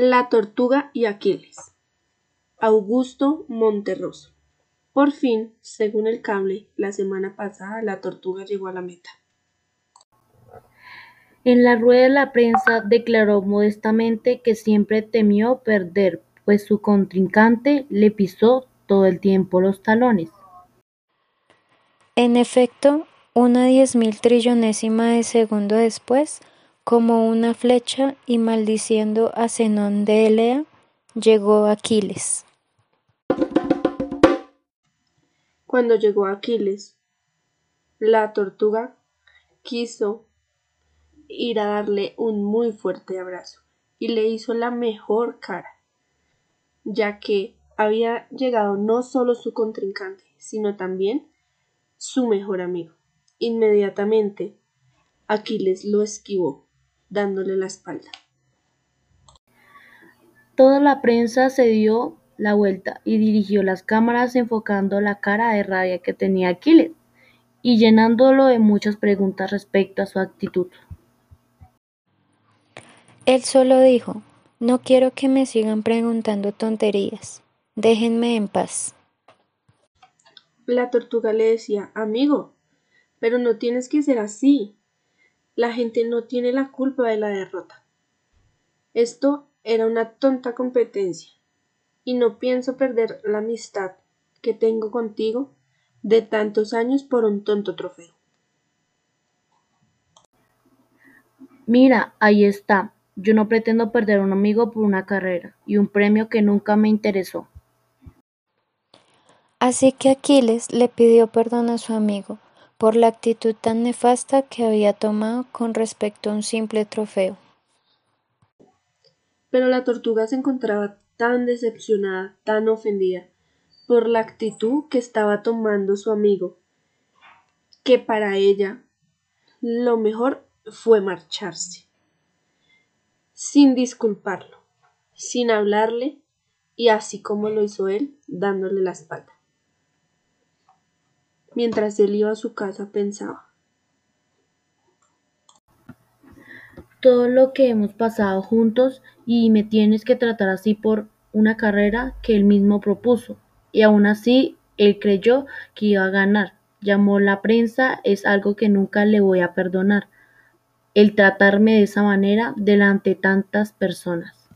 La tortuga y Aquiles. Augusto Monterroso. Por fin, según el cable, la semana pasada la tortuga llegó a la meta. En la rueda de la prensa declaró modestamente que siempre temió perder, pues su contrincante le pisó todo el tiempo los talones. En efecto, una diez mil trillonésima de segundo después, como una flecha y maldiciendo a Zenón de Elea, llegó Aquiles. Cuando llegó Aquiles, la tortuga quiso ir a darle un muy fuerte abrazo y le hizo la mejor cara, ya que había llegado no solo su contrincante, sino también su mejor amigo. Inmediatamente, Aquiles lo esquivó dándole la espalda. Toda la prensa se dio la vuelta y dirigió las cámaras enfocando la cara de rabia que tenía Aquiles y llenándolo de muchas preguntas respecto a su actitud. Él solo dijo, no quiero que me sigan preguntando tonterías, déjenme en paz. La tortuga le decía, amigo, pero no tienes que ser así. La gente no tiene la culpa de la derrota. Esto era una tonta competencia, y no pienso perder la amistad que tengo contigo de tantos años por un tonto trofeo. Mira, ahí está. Yo no pretendo perder un amigo por una carrera y un premio que nunca me interesó. Así que Aquiles le pidió perdón a su amigo por la actitud tan nefasta que había tomado con respecto a un simple trofeo. Pero la tortuga se encontraba tan decepcionada, tan ofendida por la actitud que estaba tomando su amigo, que para ella lo mejor fue marcharse, sin disculparlo, sin hablarle y así como lo hizo él, dándole la espalda. Mientras él iba a su casa pensaba. Todo lo que hemos pasado juntos y me tienes que tratar así por una carrera que él mismo propuso. Y aún así, él creyó que iba a ganar. Llamó la prensa, es algo que nunca le voy a perdonar. El tratarme de esa manera delante de tantas personas.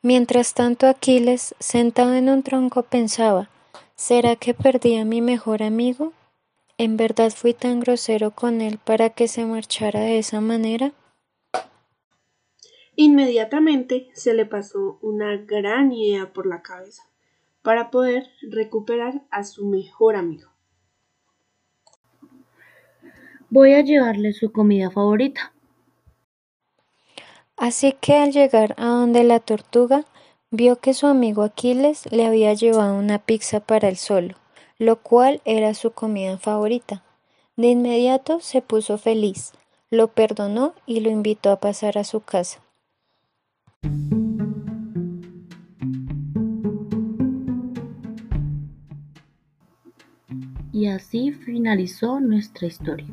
Mientras tanto Aquiles, sentado en un tronco, pensaba ¿Será que perdí a mi mejor amigo? ¿En verdad fui tan grosero con él para que se marchara de esa manera? Inmediatamente se le pasó una gran idea por la cabeza para poder recuperar a su mejor amigo. Voy a llevarle su comida favorita. Así que al llegar a donde la tortuga, Vio que su amigo Aquiles le había llevado una pizza para él solo, lo cual era su comida favorita. De inmediato se puso feliz, lo perdonó y lo invitó a pasar a su casa. Y así finalizó nuestra historia.